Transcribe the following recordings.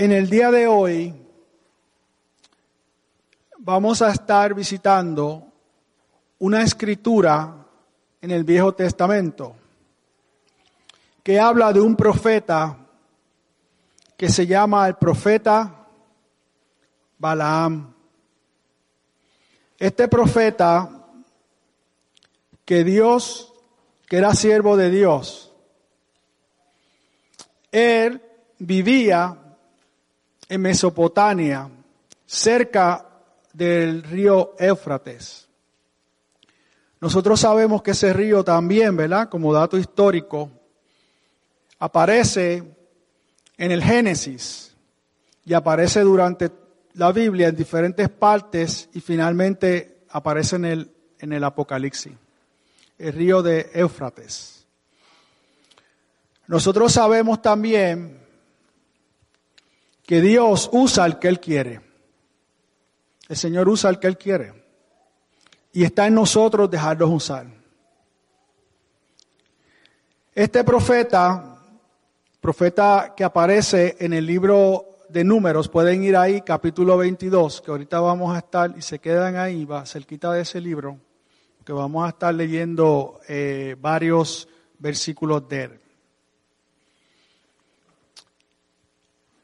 En el día de hoy vamos a estar visitando una escritura en el Viejo Testamento que habla de un profeta que se llama el profeta Balaam. Este profeta que Dios, que era siervo de Dios, él vivía en Mesopotamia, cerca del río Éufrates. Nosotros sabemos que ese río también, ¿verdad? Como dato histórico, aparece en el Génesis y aparece durante la Biblia en diferentes partes y finalmente aparece en el, en el Apocalipsis, el río de Éufrates. Nosotros sabemos también que Dios usa al que Él quiere. El Señor usa al que Él quiere. Y está en nosotros dejarlos usar. Este profeta, profeta que aparece en el libro de números, pueden ir ahí, capítulo 22, que ahorita vamos a estar, y se quedan ahí, va cerquita de ese libro, que vamos a estar leyendo eh, varios versículos de él.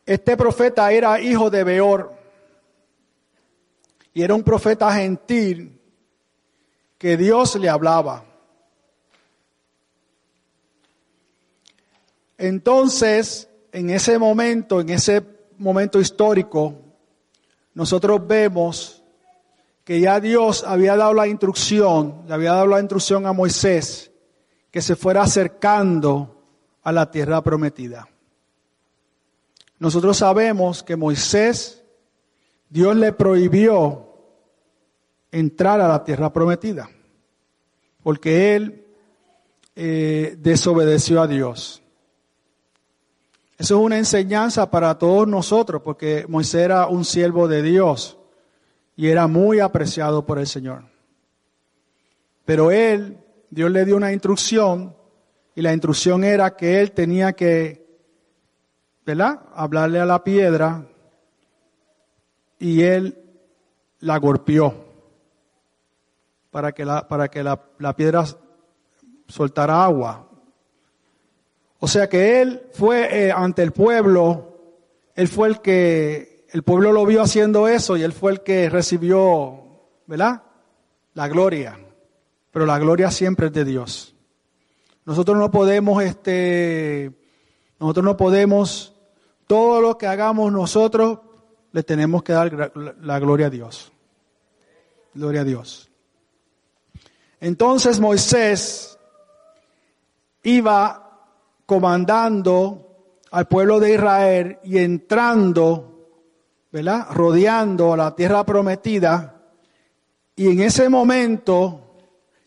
Este profeta era hijo de Beor y era un profeta gentil que Dios le hablaba. Entonces, en ese momento, en ese momento histórico, nosotros vemos que ya Dios había dado la instrucción, le había dado la instrucción a Moisés que se fuera acercando a la tierra prometida. Nosotros sabemos que Moisés, Dios le prohibió entrar a la tierra prometida, porque él eh, desobedeció a Dios. Eso es una enseñanza para todos nosotros, porque Moisés era un siervo de Dios y era muy apreciado por el Señor. Pero él, Dios le dio una instrucción y la instrucción era que él tenía que ¿verdad? Hablarle a la piedra y él la golpeó para que la, para que la, la piedra soltara agua. O sea que él fue eh, ante el pueblo, él fue el que, el pueblo lo vio haciendo eso y él fue el que recibió, ¿verdad? La gloria. Pero la gloria siempre es de Dios. Nosotros no podemos, este, nosotros no podemos todo lo que hagamos nosotros le tenemos que dar la gloria a Dios. Gloria a Dios. Entonces Moisés iba comandando al pueblo de Israel y entrando, ¿verdad? Rodeando la tierra prometida. Y en ese momento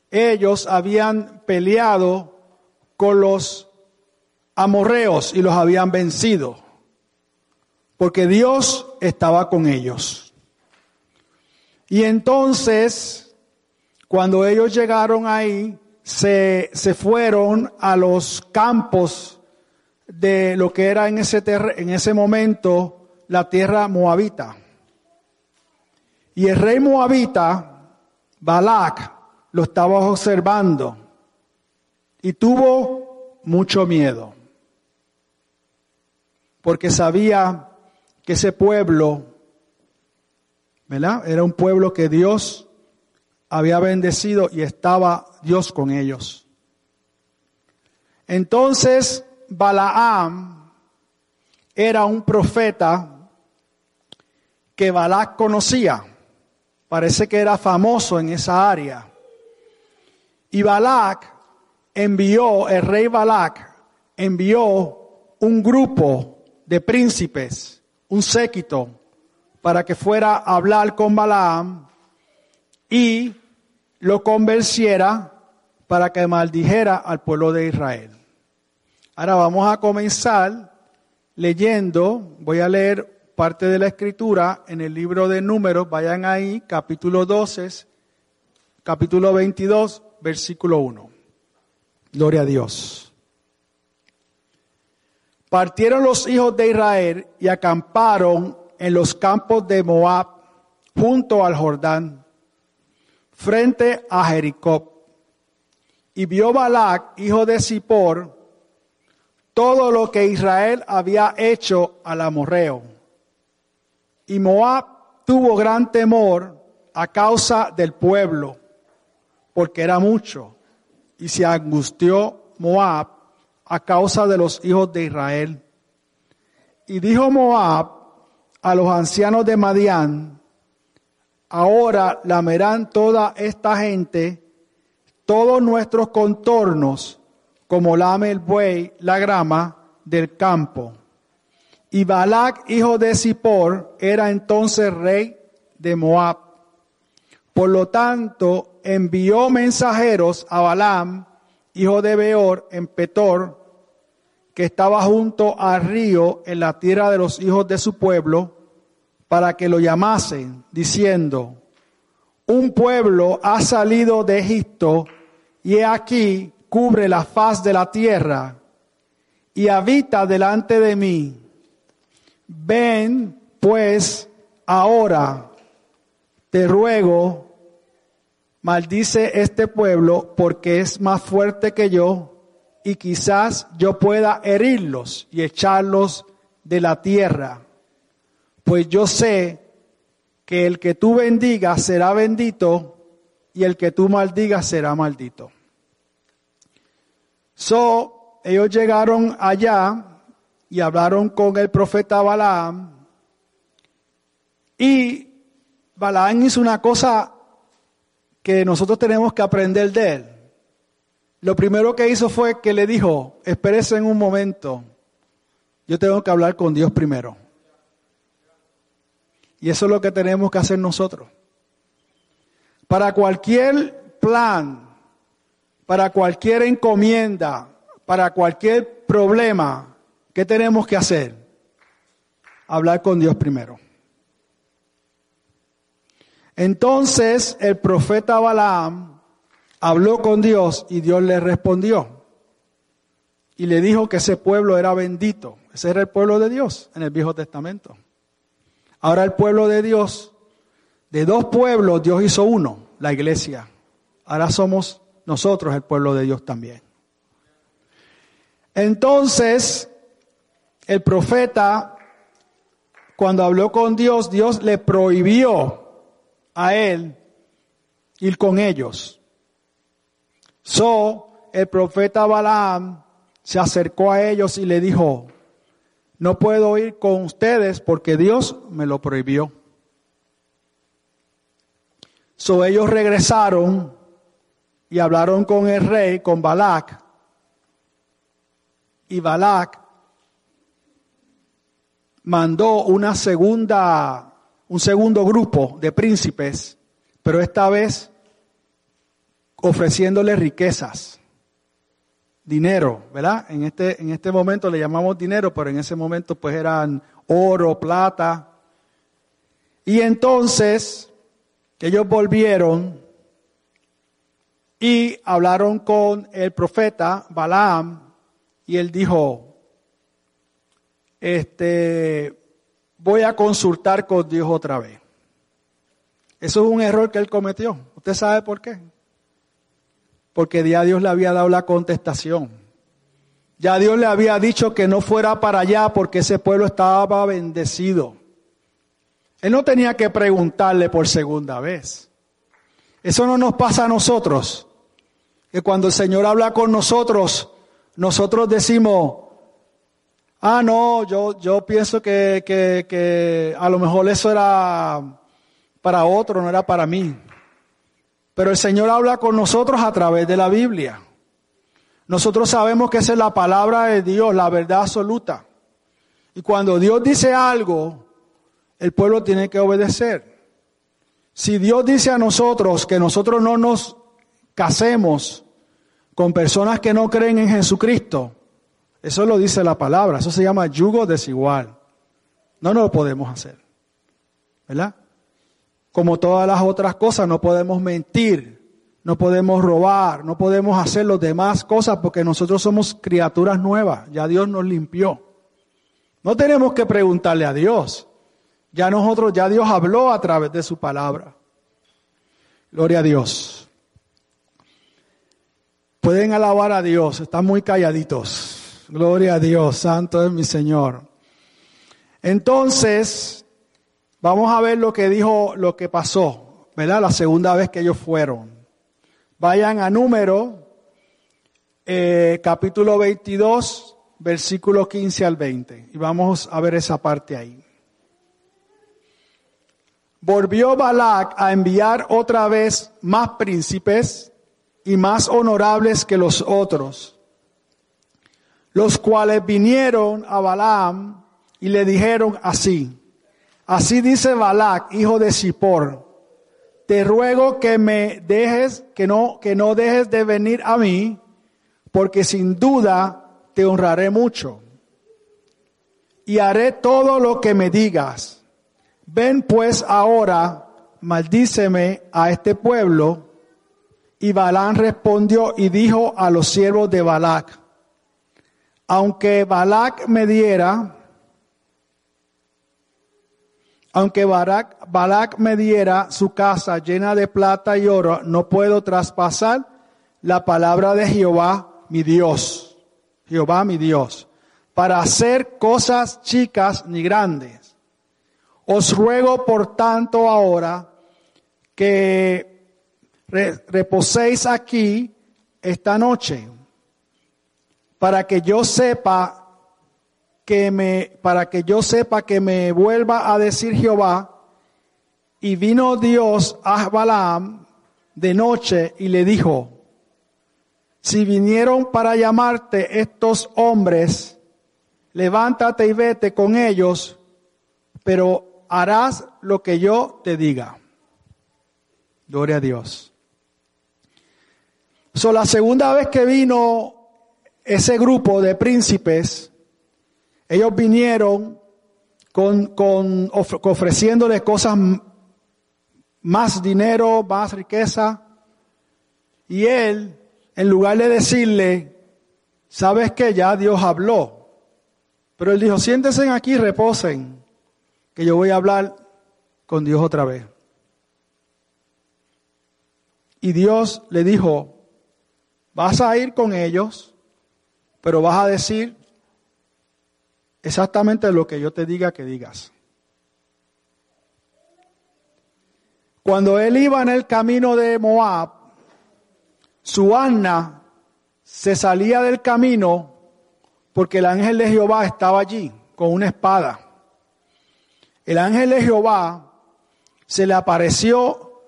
ellos habían peleado con los amorreos y los habían vencido porque Dios estaba con ellos. Y entonces, cuando ellos llegaron ahí, se, se fueron a los campos de lo que era en ese, en ese momento la tierra moabita. Y el rey moabita, Balak, lo estaba observando y tuvo mucho miedo, porque sabía que ese pueblo, ¿verdad? Era un pueblo que Dios había bendecido y estaba Dios con ellos. Entonces, Balaam era un profeta que Balac conocía. Parece que era famoso en esa área. Y Balac envió, el rey Balac envió un grupo de príncipes un séquito para que fuera a hablar con Balaam y lo convenciera para que maldijera al pueblo de Israel. Ahora vamos a comenzar leyendo, voy a leer parte de la escritura en el libro de números, vayan ahí, capítulo 12, capítulo 22, versículo 1. Gloria a Dios. Partieron los hijos de Israel y acamparon en los campos de Moab, junto al Jordán, frente a Jericó. Y vio Balac, hijo de Zippor, todo lo que Israel había hecho al amorreo. Y Moab tuvo gran temor a causa del pueblo, porque era mucho, y se angustió Moab a causa de los hijos de Israel. Y dijo Moab a los ancianos de Madián, ahora lamerán toda esta gente todos nuestros contornos, como lame el buey la grama del campo. Y Balac, hijo de Zippor, era entonces rey de Moab. Por lo tanto, envió mensajeros a Balaam, hijo de Beor, en Petor, que estaba junto al río en la tierra de los hijos de su pueblo, para que lo llamasen, diciendo, un pueblo ha salido de Egipto y he aquí cubre la faz de la tierra y habita delante de mí. Ven pues ahora, te ruego, maldice este pueblo porque es más fuerte que yo y quizás yo pueda herirlos y echarlos de la tierra. Pues yo sé que el que tú bendigas será bendito y el que tú maldigas será maldito. So, ellos llegaron allá y hablaron con el profeta Balaam. Y Balaam hizo una cosa que nosotros tenemos que aprender de él. Lo primero que hizo fue que le dijo, espérese en un momento, yo tengo que hablar con Dios primero. Y eso es lo que tenemos que hacer nosotros. Para cualquier plan para cualquier encomienda, para cualquier problema, ¿qué tenemos que hacer? Hablar con Dios primero. Entonces el profeta Balaam habló con Dios y Dios le respondió. Y le dijo que ese pueblo era bendito. Ese era el pueblo de Dios en el Viejo Testamento. Ahora el pueblo de Dios, de dos pueblos Dios hizo uno, la iglesia. Ahora somos nosotros el pueblo de Dios también. Entonces, el profeta, cuando habló con Dios, Dios le prohibió a él ir con ellos. So, el profeta Balaam se acercó a ellos y le dijo, no puedo ir con ustedes porque Dios me lo prohibió. So ellos regresaron y hablaron con el rey, con Balac. Y Balac mandó una segunda, un segundo grupo de príncipes, pero esta vez ofreciéndole riquezas, dinero, ¿verdad? En este, en este momento le llamamos dinero, pero en ese momento pues eran oro, plata. Y entonces ellos volvieron y hablaron con el profeta Balaam y él dijo, este, voy a consultar con Dios otra vez. Eso es un error que él cometió. ¿Usted sabe por qué? Porque ya Dios le había dado la contestación. Ya Dios le había dicho que no fuera para allá porque ese pueblo estaba bendecido. Él no tenía que preguntarle por segunda vez. Eso no nos pasa a nosotros que cuando el Señor habla con nosotros, nosotros decimos, ah, no, yo, yo pienso que, que, que a lo mejor eso era para otro, no era para mí. Pero el Señor habla con nosotros a través de la Biblia. Nosotros sabemos que esa es la palabra de Dios, la verdad absoluta. Y cuando Dios dice algo, el pueblo tiene que obedecer. Si Dios dice a nosotros que nosotros no nos casemos con personas que no creen en Jesucristo, eso lo dice la palabra, eso se llama yugo desigual. No, no lo podemos hacer. ¿Verdad? Como todas las otras cosas, no podemos mentir, no podemos robar, no podemos hacer las demás cosas porque nosotros somos criaturas nuevas, ya Dios nos limpió. No tenemos que preguntarle a Dios. Ya nosotros, ya Dios habló a través de su palabra. Gloria a Dios. Pueden alabar a Dios, están muy calladitos. Gloria a Dios, santo es mi Señor. Entonces, vamos a ver lo que dijo, lo que pasó, ¿verdad? La segunda vez que ellos fueron. Vayan a número, eh, capítulo 22, versículo 15 al 20. Y vamos a ver esa parte ahí. Volvió Balac a enviar otra vez más príncipes y más honorables que los otros, los cuales vinieron a Balaam y le dijeron así, así dice Balac, hijo de Zippor, te ruego que me dejes, que no, que no dejes de venir a mí, porque sin duda te honraré mucho. Y haré todo lo que me digas. Ven pues ahora, maldíceme a este pueblo. Y Balán respondió y dijo a los siervos de Balac, aunque Balac me diera, aunque Balac, me diera su casa llena de plata y oro, no puedo traspasar la palabra de Jehová, mi Dios. Jehová, mi Dios, para hacer cosas chicas ni grandes. Os ruego, por tanto, ahora que reposéis aquí esta noche, para que yo sepa que me, para que yo sepa que me vuelva a decir Jehová, y vino Dios a Balaam de noche y le dijo, si vinieron para llamarte estos hombres, levántate y vete con ellos, pero harás lo que yo te diga. Gloria a Dios. So, la segunda vez que vino ese grupo de príncipes, ellos vinieron con, con ofreciéndole cosas más dinero, más riqueza. Y él, en lugar de decirle, sabes que ya Dios habló. Pero él dijo, siéntense aquí reposen, que yo voy a hablar con Dios otra vez. Y Dios le dijo, vas a ir con ellos, pero vas a decir exactamente lo que yo te diga que digas. Cuando él iba en el camino de Moab, su Anna se salía del camino porque el ángel de Jehová estaba allí con una espada. El ángel de Jehová se le apareció,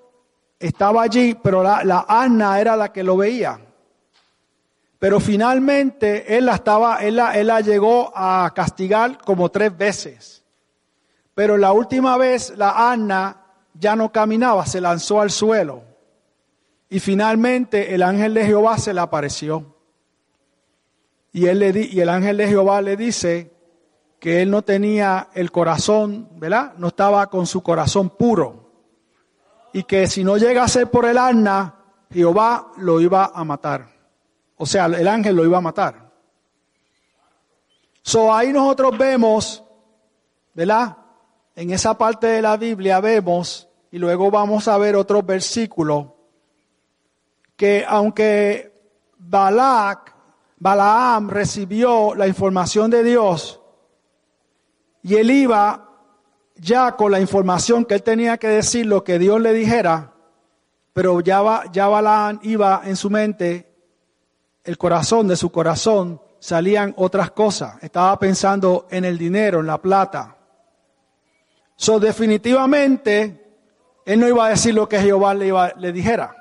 estaba allí, pero la, la era la que lo veía. Pero finalmente él la estaba, él la, llegó a castigar como tres veces. Pero la última vez la Anna ya no caminaba, se lanzó al suelo. Y finalmente el ángel de Jehová se le apareció. Y, él le y el ángel de Jehová le dice que él no tenía el corazón, ¿verdad? No estaba con su corazón puro. Y que si no llega a ser por el Anna, Jehová lo iba a matar. O sea, el ángel lo iba a matar. So ahí nosotros vemos, ¿verdad? En esa parte de la Biblia vemos, y luego vamos a ver otros versículos, que aunque Balak, Balaam recibió la información de Dios y él iba ya con la información que él tenía que decir lo que Dios le dijera, pero ya, ya Balaam iba en su mente el corazón, de su corazón, salían otras cosas. Estaba pensando en el dinero, en la plata. So, definitivamente, él no iba a decir lo que Jehová le, iba, le dijera.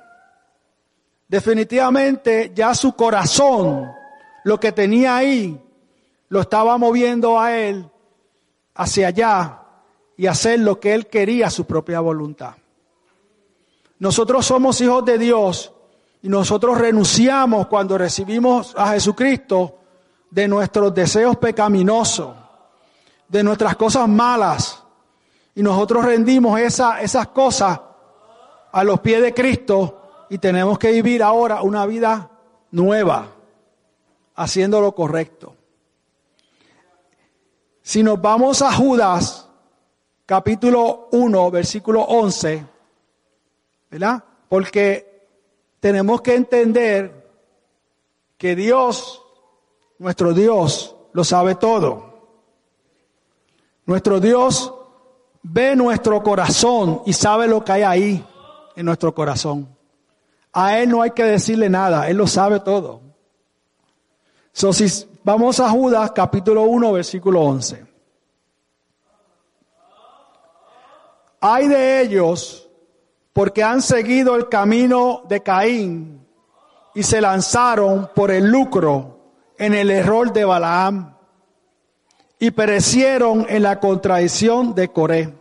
Definitivamente, ya su corazón, lo que tenía ahí, lo estaba moviendo a él hacia allá y hacer lo que él quería, su propia voluntad. Nosotros somos hijos de Dios y nosotros renunciamos cuando recibimos a Jesucristo de nuestros deseos pecaminosos, de nuestras cosas malas. Y nosotros rendimos esa, esas cosas a los pies de Cristo y tenemos que vivir ahora una vida nueva, haciendo lo correcto. Si nos vamos a Judas, capítulo 1, versículo 11, ¿verdad? Porque tenemos que entender que Dios, nuestro Dios, lo sabe todo. Nuestro Dios ve nuestro corazón y sabe lo que hay ahí en nuestro corazón. A Él no hay que decirle nada, Él lo sabe todo. So, vamos a Judas capítulo 1, versículo 11. Hay de ellos porque han seguido el camino de Caín y se lanzaron por el lucro en el error de Balaam y perecieron en la contradicción de Coré.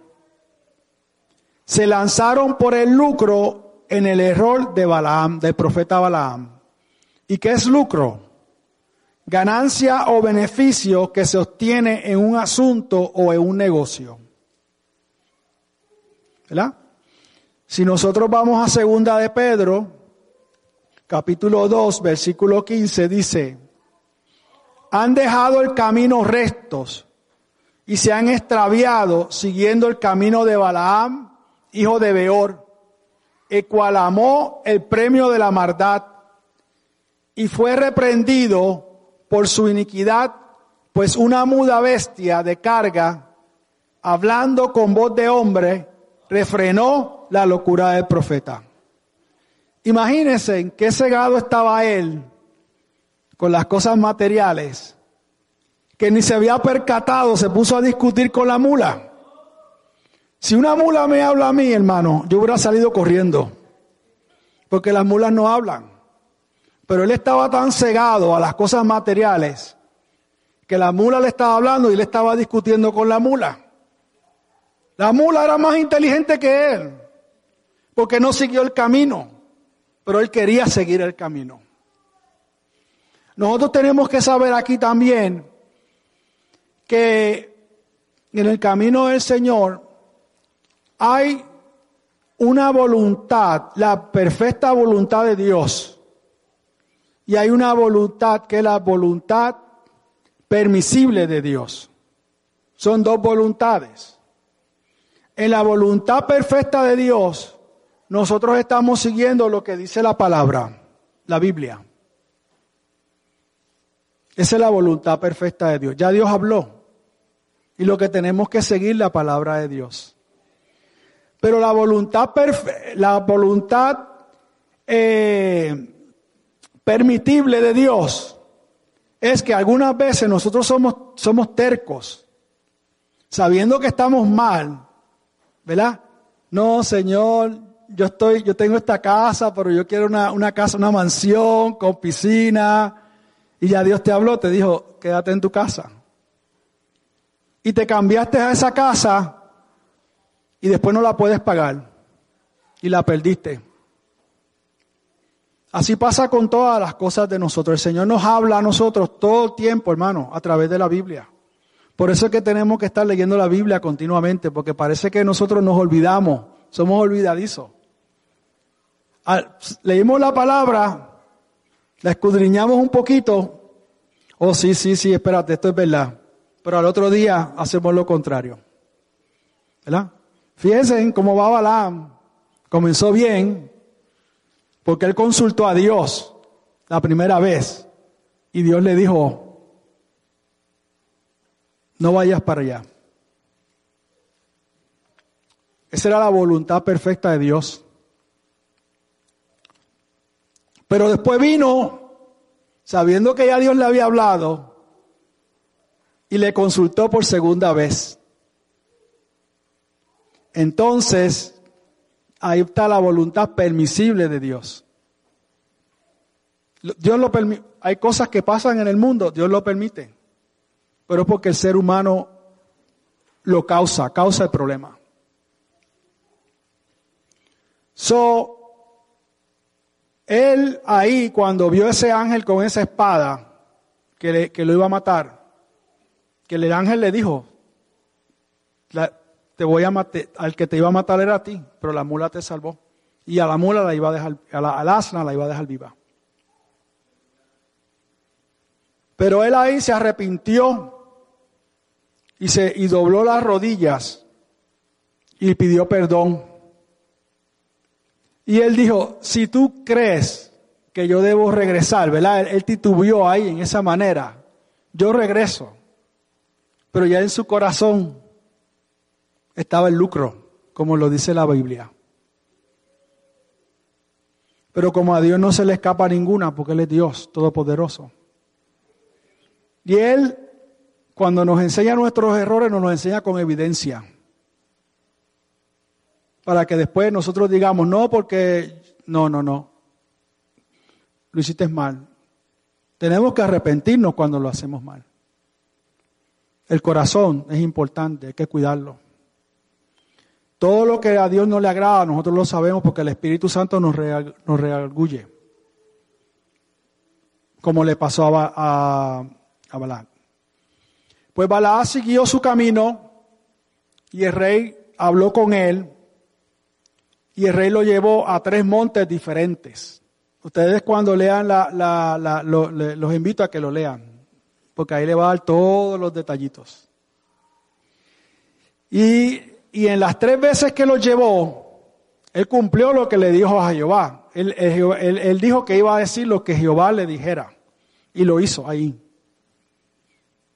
Se lanzaron por el lucro en el error de Balaam, del profeta Balaam. ¿Y qué es lucro? Ganancia o beneficio que se obtiene en un asunto o en un negocio. ¿Verdad? Si nosotros vamos a segunda de Pedro, capítulo 2, versículo 15, dice, han dejado el camino rectos y se han extraviado siguiendo el camino de Balaam, hijo de Beor, el cual amó el premio de la maldad y fue reprendido por su iniquidad, pues una muda bestia de carga, hablando con voz de hombre, refrenó la locura del profeta. Imagínense en qué cegado estaba él con las cosas materiales, que ni se había percatado, se puso a discutir con la mula. Si una mula me habla a mí, hermano, yo hubiera salido corriendo, porque las mulas no hablan. Pero él estaba tan cegado a las cosas materiales que la mula le estaba hablando y él estaba discutiendo con la mula. La mula era más inteligente que él, porque no siguió el camino, pero él quería seguir el camino. Nosotros tenemos que saber aquí también que en el camino del Señor hay una voluntad, la perfecta voluntad de Dios. Y hay una voluntad que es la voluntad permisible de Dios. Son dos voluntades en la voluntad perfecta de Dios, nosotros estamos siguiendo lo que dice la palabra, la Biblia. Esa es la voluntad perfecta de Dios. Ya Dios habló. Y lo que tenemos que seguir la palabra de Dios. Pero la voluntad, la voluntad eh, permitible de Dios es que algunas veces nosotros somos, somos tercos, sabiendo que estamos mal, ¿verdad? No, Señor, yo estoy, yo tengo esta casa, pero yo quiero una, una casa, una mansión con piscina. Y ya Dios te habló, te dijo, quédate en tu casa. Y te cambiaste a esa casa y después no la puedes pagar. Y la perdiste. Así pasa con todas las cosas de nosotros. El Señor nos habla a nosotros todo el tiempo, hermano, a través de la Biblia. Por eso es que tenemos que estar leyendo la Biblia continuamente, porque parece que nosotros nos olvidamos, somos olvidadizos. Leímos la palabra, la escudriñamos un poquito, oh sí, sí, sí, espérate, esto es verdad. Pero al otro día hacemos lo contrario. ¿Verdad? Fíjense en cómo va Balaam. Comenzó bien, porque él consultó a Dios la primera vez y Dios le dijo, no vayas para allá. Esa era la voluntad perfecta de Dios. Pero después vino, sabiendo que ya Dios le había hablado, y le consultó por segunda vez. Entonces, ahí está la voluntad permisible de Dios. Dios lo. Hay cosas que pasan en el mundo, Dios lo permite pero es porque el ser humano lo causa, causa el problema. So, él ahí cuando vio ese ángel con esa espada que, que lo iba a matar, que el ángel le dijo, te voy a matar, al que te iba a matar era a ti, pero la mula te salvó. Y a la mula la iba a dejar, a la, al asna la iba a dejar viva. Pero él ahí se arrepintió y, se, y dobló las rodillas y pidió perdón. Y él dijo, si tú crees que yo debo regresar, ¿verdad? Él, él titubeó ahí en esa manera. Yo regreso. Pero ya en su corazón estaba el lucro, como lo dice la Biblia. Pero como a Dios no se le escapa ninguna, porque Él es Dios Todopoderoso. Y Él, cuando nos enseña nuestros errores, nos los enseña con evidencia. Para que después nosotros digamos, no, porque, no, no, no. Lo hiciste mal. Tenemos que arrepentirnos cuando lo hacemos mal. El corazón es importante, hay que cuidarlo. Todo lo que a Dios no le agrada, nosotros lo sabemos porque el Espíritu Santo nos, nos reargulle. Como le pasó a, a. Pues Balaam siguió su camino y el rey habló con él y el rey lo llevó a tres montes diferentes. Ustedes cuando lean la, la, los invito a que lo lean, porque ahí le va a dar todos los detallitos. Y y en las tres veces que lo llevó, él cumplió lo que le dijo a Jehová. Él, dijo que iba a decir lo que Jehová le dijera. Y lo hizo ahí.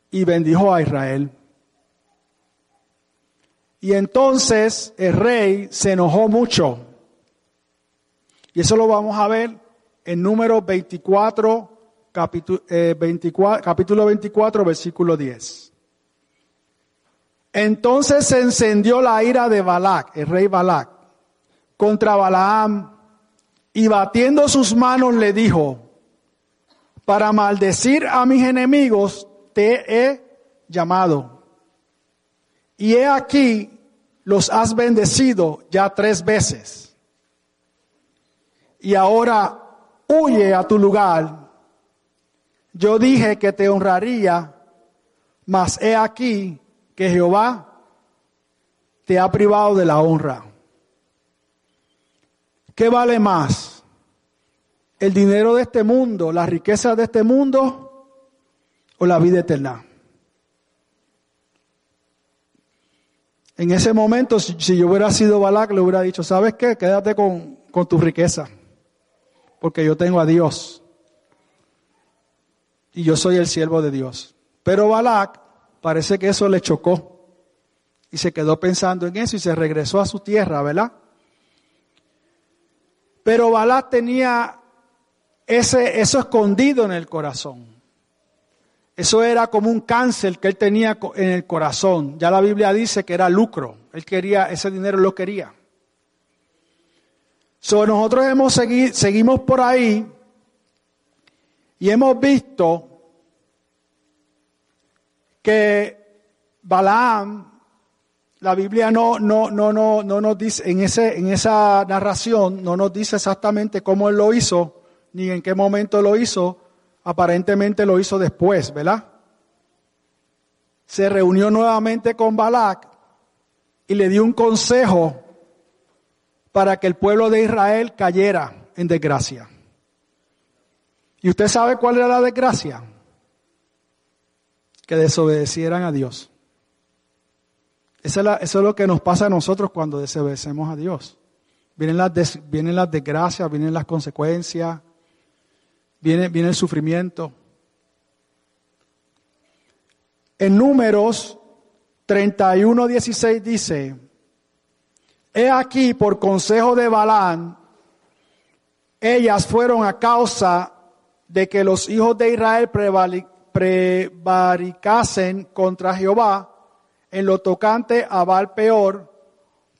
Y bendijo a Israel. Y entonces el rey se enojó mucho. Y eso lo vamos a ver en número 24, capítulo, 24, capítulo 24, versículo 10. Entonces se encendió la ira de Balac, el rey Balac, contra Balaam, y batiendo sus manos le dijo, para maldecir a mis enemigos te he llamado. Y he aquí, los has bendecido ya tres veces. Y ahora huye a tu lugar. Yo dije que te honraría, mas he aquí, que Jehová te ha privado de la honra. ¿Qué vale más? ¿El dinero de este mundo, las riquezas de este mundo o la vida eterna? En ese momento, si, yo hubiera sido Balak, le hubiera dicho, ¿sabes qué? Quédate con, con tu riqueza, porque yo tengo a Dios. Y yo soy el siervo de Dios. Pero Balak Parece que eso le chocó y se quedó pensando en eso y se regresó a su tierra, ¿verdad? Pero Balá tenía ese, eso escondido en el corazón. Eso era como un cáncer que él tenía en el corazón. Ya la Biblia dice que era lucro. Él quería, ese dinero lo quería. So, nosotros hemos seguido, seguimos por ahí y hemos visto que Balaam, la Biblia no, no, no, no, no nos dice, en, ese, en esa narración no nos dice exactamente cómo él lo hizo, ni en qué momento lo hizo, aparentemente lo hizo después, ¿verdad? Se reunió nuevamente con Balac y le dio un consejo para que el pueblo de Israel cayera en desgracia. ¿Y usted sabe cuál era la desgracia? que desobedecieran a Dios. Eso es, lo que nos pasa a nosotros cuando desobedecemos a Dios. Vienen las, vienen las desgracias, vienen las consecuencias, viene, el sufrimiento. En números 31, 16 dice, He aquí por consejo de Balán, ellas fueron a causa de que los hijos de Israel prevaricasen contra Jehová en lo tocante a Baal peor,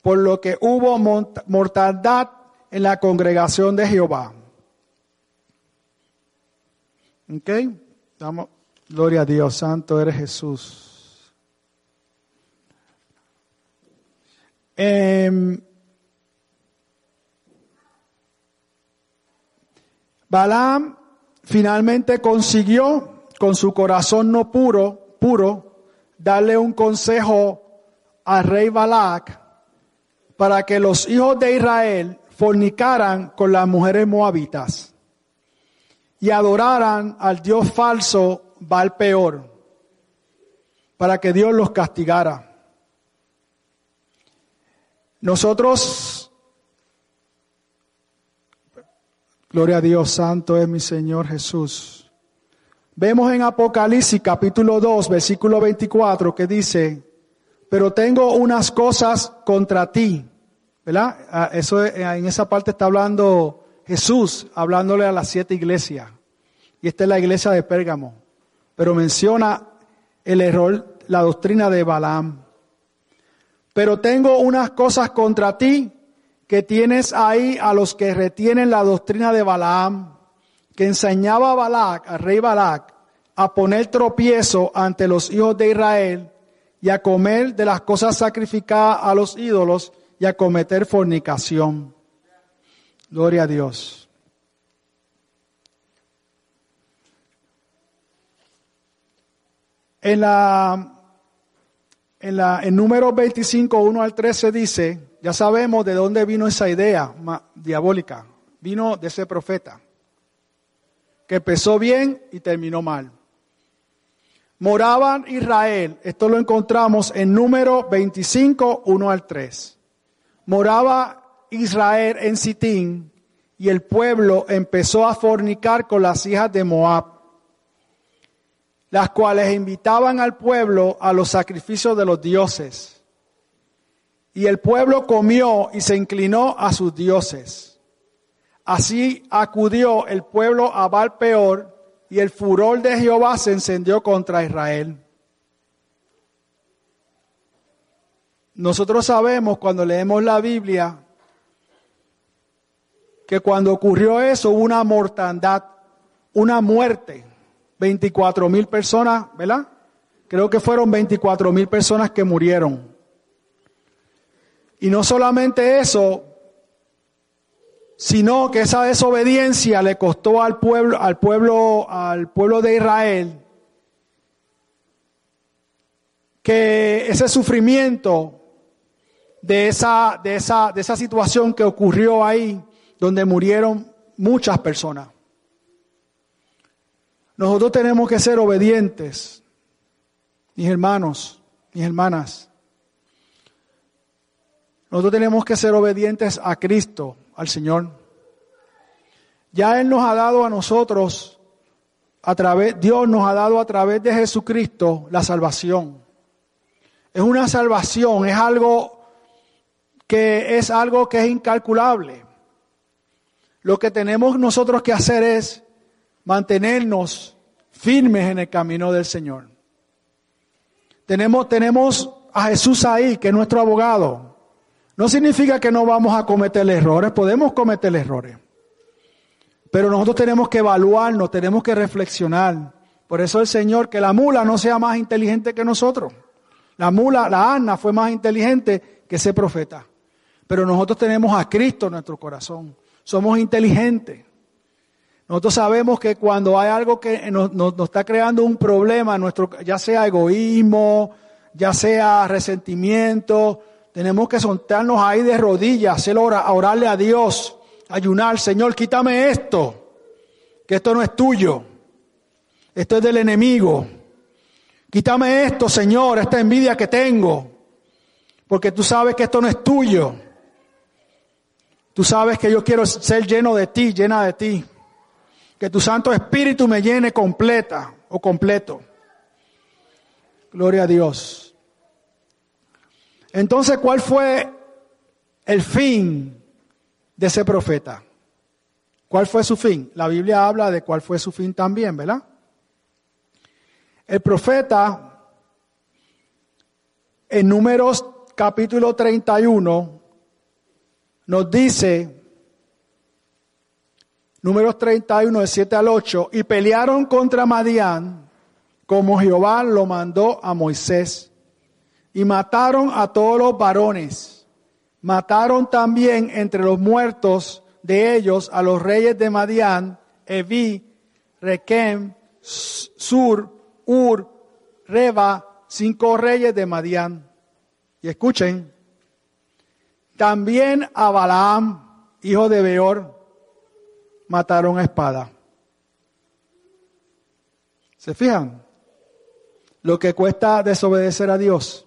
por lo que hubo mortandad en la congregación de Jehová. ¿Ok? Damos, gloria a Dios, santo eres Jesús. Eh, Balaam finalmente consiguió con su corazón no puro, puro, darle un consejo al rey Balac para que los hijos de Israel fornicaran con las mujeres moabitas y adoraran al Dios falso Baal peor, para que Dios los castigara. Nosotros, gloria a Dios, santo es mi Señor Jesús. Vemos en Apocalipsis capítulo 2, versículo 24, que dice, pero tengo unas cosas contra ti. ¿Verdad? Ah, eso, en esa parte está hablando Jesús, hablándole a las siete iglesias. Y esta es la iglesia de Pérgamo. Pero menciona el error, la doctrina de Balaam. Pero tengo unas cosas contra ti que tienes ahí a los que retienen la doctrina de Balaam, que enseñaba a Balac, al rey Balac, a poner tropiezo ante los hijos de Israel y a comer de las cosas sacrificadas a los ídolos y a cometer fornicación. Gloria a Dios. En la, en la, en número 25, 1 al 13 dice, ya sabemos de dónde vino esa idea diabólica. Vino de ese profeta, que empezó bien y terminó mal. Moraban Israel, esto lo encontramos en número 25, 1 al 3. Moraba Israel en Sitín y el pueblo empezó a fornicar con las hijas de Moab las cuales invitaban al pueblo a los sacrificios de los dioses. Y el pueblo comió y se inclinó a sus dioses. Así acudió el pueblo a Baal peor y el furor de Jehová se encendió contra Israel. Nosotros sabemos cuando leemos la Biblia que cuando ocurrió eso hubo una mortandad, una muerte 24 mil personas, ¿verdad? Creo que fueron 24 mil personas que murieron. Y no solamente eso, sino que esa desobediencia le costó al pueblo, al pueblo, al pueblo de Israel que ese sufrimiento de esa, de esa, de esa situación que ocurrió ahí, donde murieron muchas personas. Nosotros tenemos que ser obedientes, mis hermanos, mis hermanas. Nosotros tenemos que ser obedientes a Cristo, al Señor. Ya Él nos ha dado a nosotros, a través, Dios nos ha dado a través de Jesucristo la salvación. Es una salvación, es algo que es algo que es incalculable. Lo que tenemos nosotros que hacer es mantenernos firmes en el camino del Señor. Tenemos, tenemos a Jesús ahí, que es nuestro abogado. No significa que no vamos a cometer errores, podemos cometer errores. Pero nosotros tenemos que evaluarnos, tenemos que reflexionar. Por eso el Señor, que la mula no sea más inteligente que nosotros. La mula, la Ana, fue más inteligente que ese profeta. Pero nosotros tenemos a Cristo en nuestro corazón. Somos inteligentes. Nosotros sabemos que cuando hay algo que nos, está creando un problema, nuestro, ya sea egoísmo, ya sea resentimiento, tenemos que soltarnos ahí de rodillas, hacer orarle a Dios, ayunar, Señor, quítame esto, que esto no es tuyo, esto es del enemigo. Quítame esto, Señor, esta envidia que tengo, porque tú sabes que esto no es tuyo. Tú sabes que yo quiero ser lleno de ti, llena de ti que tu Santo Espíritu me llene completa o completo. Gloria a Dios. Entonces, ¿cuál fue el fin de ese profeta? ¿Cuál fue su fin? La Biblia habla de cuál fue su fin también, ¿verdad? El profeta, en números capítulo 31, nos dice Números 31, de 7 al 8. Y pelearon contra Madián, como Jehová lo mandó a Moisés. Y mataron a todos los varones. Mataron también entre los muertos de ellos a los reyes de Madián, Evi, Requem, Sur, Ur, Reba, cinco reyes de Madián. Y escuchen, también a Balaam, hijo de Beor, mataron a espada. ¿Se fijan? lo que cuesta desobedecer a Dios.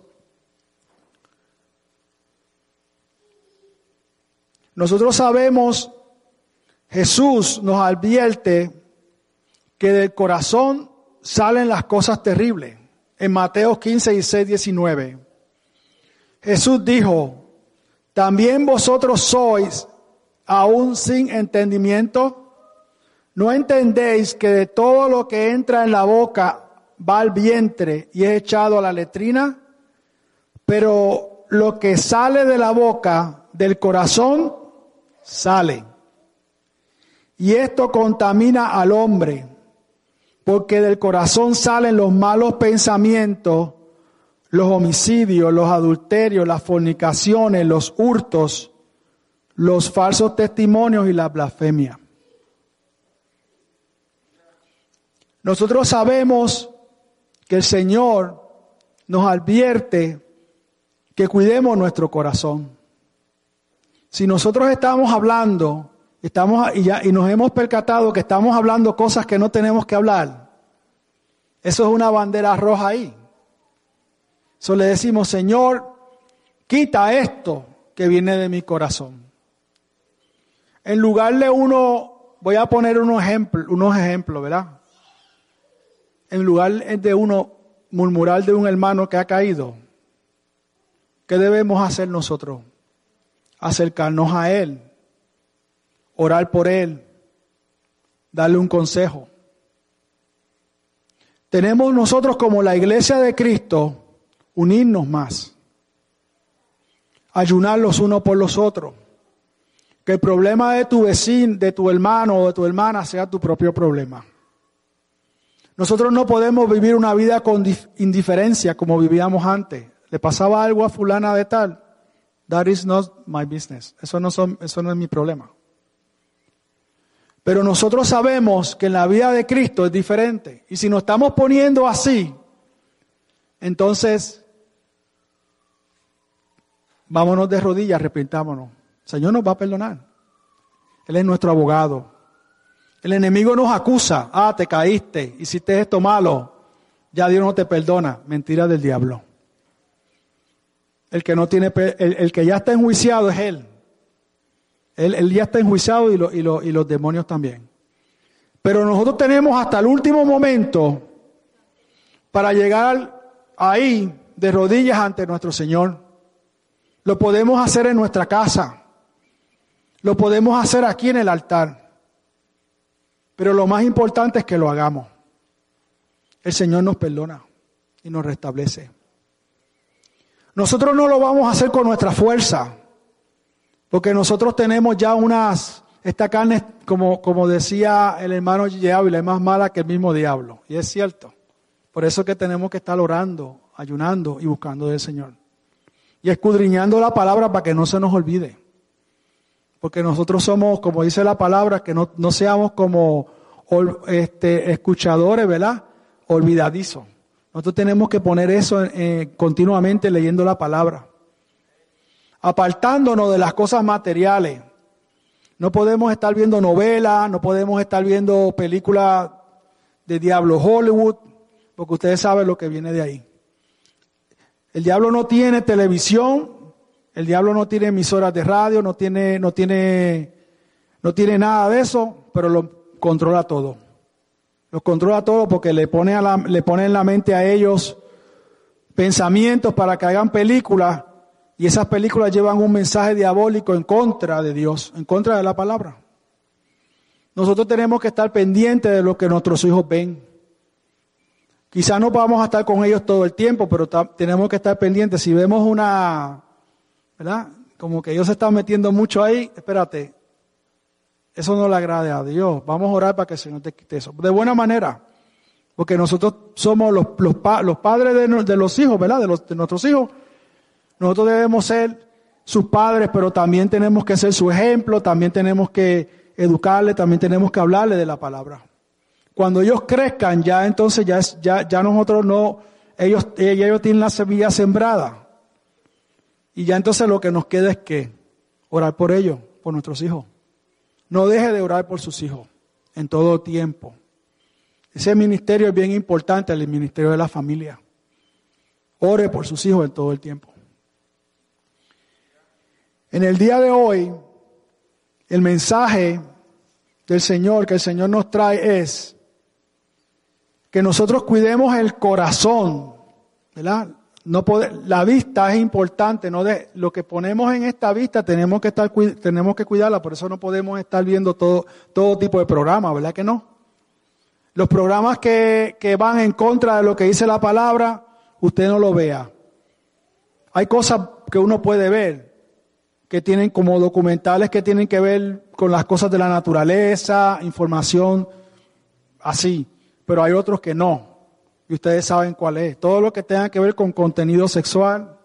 Nosotros sabemos, Jesús nos advierte que del corazón salen las cosas terribles. En Mateo 15, 16, 19. Jesús dijo, también vosotros sois aún sin entendimiento. ¿No entendéis que de todo lo que entra en la boca va al vientre y es echado a la letrina? Pero lo que sale de la boca, del corazón, sale. Y esto contamina al hombre, porque del corazón salen los malos pensamientos, los homicidios, los adulterios, las fornicaciones, los hurtos, los falsos testimonios y la blasfemia. Nosotros sabemos que el Señor nos advierte que cuidemos nuestro corazón. Si nosotros estamos hablando estamos, y, ya, y nos hemos percatado que estamos hablando cosas que no tenemos que hablar, eso es una bandera roja ahí. Eso le decimos, Señor, quita esto que viene de mi corazón. En lugar de uno, voy a poner unos ejemplos, unos ejemplos, ¿verdad? En lugar de uno murmurar de un hermano que ha caído, ¿qué debemos hacer nosotros? Acercarnos a Él, orar por Él, darle un consejo. Tenemos nosotros como la iglesia de Cristo unirnos más, ayunar los unos por los otros que el problema de tu vecino, de tu hermano o de tu hermana sea tu propio problema. Nosotros no podemos vivir una vida con indiferencia como vivíamos antes. Le pasaba algo a fulana de tal. That is not my business. Eso no, son, eso no es mi problema. Pero nosotros sabemos que en la vida de Cristo es diferente. Y si nos estamos poniendo así, entonces vámonos de rodillas, arrepentámonos. Señor nos va a perdonar. Él es nuestro abogado. El enemigo nos acusa. Ah, te caíste, hiciste esto malo. Ya Dios no te perdona. Mentira del diablo. El que no tiene, el, que ya está enjuiciado es él. Él, ya está enjuiciado y, y los demonios también. Pero nosotros tenemos hasta el último momento para llegar ahí de rodillas ante nuestro Señor. Lo podemos hacer en nuestra casa. Lo podemos hacer aquí en el altar. Pero lo más importante es que lo hagamos. El Señor nos perdona y nos restablece. Nosotros no lo vamos a hacer con nuestra fuerza, porque nosotros tenemos ya unas, esta carne, como, como decía el hermano Ávila, es más mala que el mismo diablo. Y es cierto. Por eso es que tenemos que estar orando, ayunando y buscando del Señor. Y escudriñando la palabra para que no se nos olvide. Porque nosotros somos, como dice la palabra, que no, seamos como este, escuchadores, ¿verdad? Olvidadizos. Nosotros tenemos que poner eso eh, continuamente leyendo la palabra. Apartándonos de las cosas materiales. No podemos estar viendo novelas, no podemos estar viendo películas de diablo Hollywood, porque ustedes saben lo que viene de ahí. El diablo no tiene televisión, el diablo no tiene emisoras de radio, no tiene, no tiene, no tiene nada de eso, pero lo controla todo. Lo controla todo porque le pone, a la, le pone en la mente a ellos pensamientos para que hagan películas y esas películas llevan un mensaje diabólico en contra de Dios, en contra de la palabra. Nosotros tenemos que estar pendientes de lo que nuestros hijos ven. Quizás no vamos a estar con ellos todo el tiempo, pero tenemos que estar pendientes. Si vemos una, ¿verdad? Como que ellos se están metiendo mucho ahí, espérate, eso no le agrade a Dios. Vamos a orar para que el Señor te quite eso. De buena manera, porque nosotros somos los, los, los padres de, de, los hijos, ¿verdad? De, los, de nuestros hijos. Nosotros debemos ser sus padres, pero también tenemos que ser su ejemplo, también tenemos que educarle, también tenemos que hablarle de la palabra. Cuando ellos crezcan, ya entonces ya, ya, ya nosotros no, ellos, ellos tienen la semilla sembrada. Y ya entonces lo que nos queda es que orar por ellos, por nuestros hijos. No deje de orar por sus hijos en todo tiempo. Ese ministerio es bien importante, el ministerio de la familia. ore por sus hijos en todo el tiempo. En el día de hoy, el mensaje del Señor que el Señor nos trae es que nosotros cuidemos el corazón, ¿verdad? No la vista es importante, no de, lo que ponemos en esta vista tenemos que estar tenemos que cuidarla, por eso no podemos estar viendo todo todo tipo de programas, ¿verdad que no? Los programas que, que van en contra de lo que dice la palabra, usted no lo vea. Hay cosas que uno puede ver, que tienen como documentales que tienen que ver con las cosas de la naturaleza, información así, pero hay otros que no. Y ustedes saben cuál es. Todo lo que tenga que ver con contenido sexual,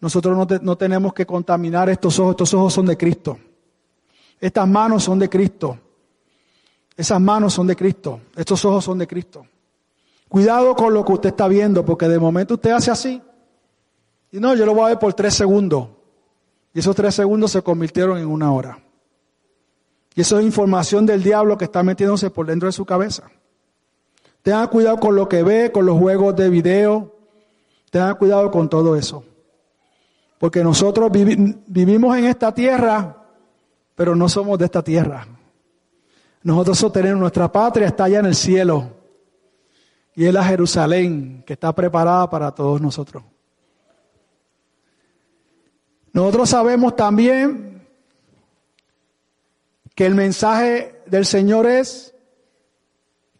nosotros no, no tenemos que contaminar estos ojos. Estos ojos son de Cristo. Estas manos son de Cristo. Esas manos son de Cristo. Estos ojos son de Cristo. Cuidado con lo que usted está viendo, porque de momento usted hace así. Y no, yo lo voy a ver por tres segundos. Y esos tres segundos se convirtieron en una hora. Y eso es información del diablo que está metiéndose por dentro de su cabeza. Tenga cuidado con lo que ve, con los juegos de video. Tenga cuidado con todo eso. Porque nosotros vivimos en esta tierra, pero no somos de esta tierra. Nosotros tenemos nuestra patria, está allá en el cielo. Y es la Jerusalén que está preparada para todos nosotros. Nosotros sabemos también que el mensaje del Señor es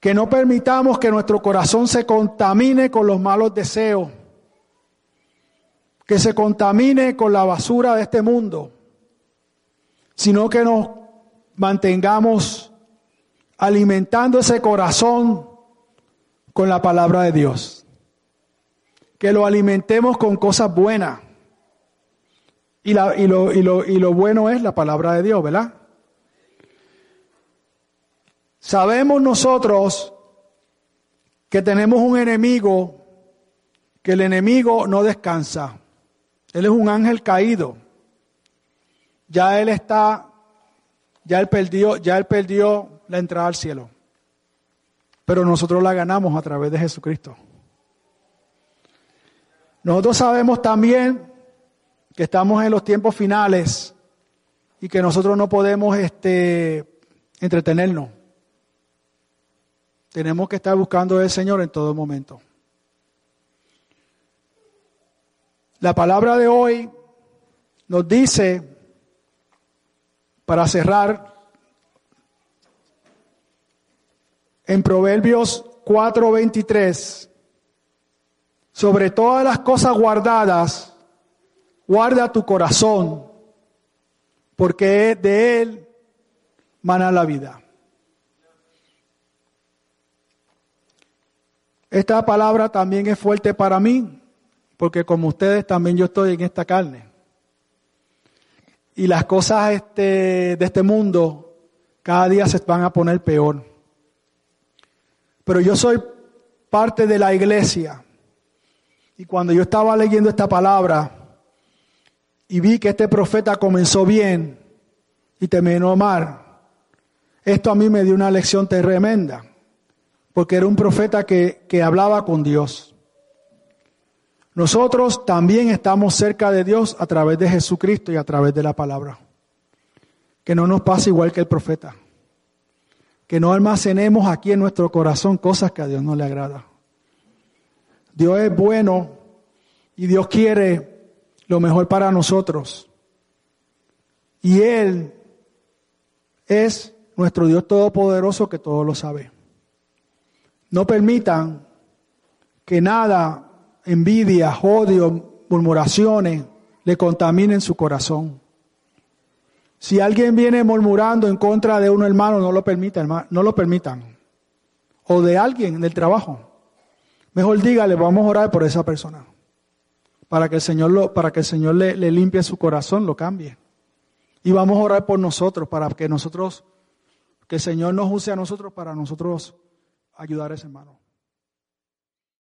que no permitamos que nuestro corazón se contamine con los malos deseos, que se contamine con la basura de este mundo, sino que nos mantengamos alimentando ese corazón con la palabra de Dios, que lo alimentemos con cosas buenas. Y, la, y, lo, y, lo, y lo bueno es la palabra de Dios, ¿verdad? Sabemos nosotros que tenemos un enemigo, que el enemigo no descansa. Él es un ángel caído. Ya él está, ya él perdió, ya él perdió la entrada al cielo. Pero nosotros la ganamos a través de Jesucristo. Nosotros sabemos también que estamos en los tiempos finales y que nosotros no podemos este, entretenernos. Tenemos que estar buscando al Señor en todo momento. La palabra de hoy nos dice, para cerrar, en Proverbios 4:23, sobre todas las cosas guardadas, Guarda tu corazón, porque de él mana la vida. Esta palabra también es fuerte para mí, porque como ustedes también yo estoy en esta carne. Y las cosas este, de este mundo cada día se van a poner peor. Pero yo soy parte de la iglesia. Y cuando yo estaba leyendo esta palabra, y vi que este profeta comenzó bien y terminó mal, esto a mí me dio una lección tremenda, porque era un profeta que, que hablaba con Dios. Nosotros también estamos cerca de Dios a través de Jesucristo y a través de la palabra. Que no nos pase igual que el profeta. Que no almacenemos aquí en nuestro corazón cosas que a Dios no le agrada. Dios es bueno y Dios quiere lo mejor para nosotros. Y Él es nuestro Dios Todopoderoso que todo lo sabe. No permitan que nada, envidia, odio, murmuraciones, le contaminen su corazón. Si alguien viene murmurando en contra de un hermano, no lo permitan, no lo permitan. O de alguien del trabajo. Mejor dígale, vamos a orar por esa persona para que el Señor, lo, para que el Señor le, le limpie su corazón, lo cambie. Y vamos a orar por nosotros, para que nosotros, que el Señor nos use a nosotros para nosotros ayudar a ese hermano.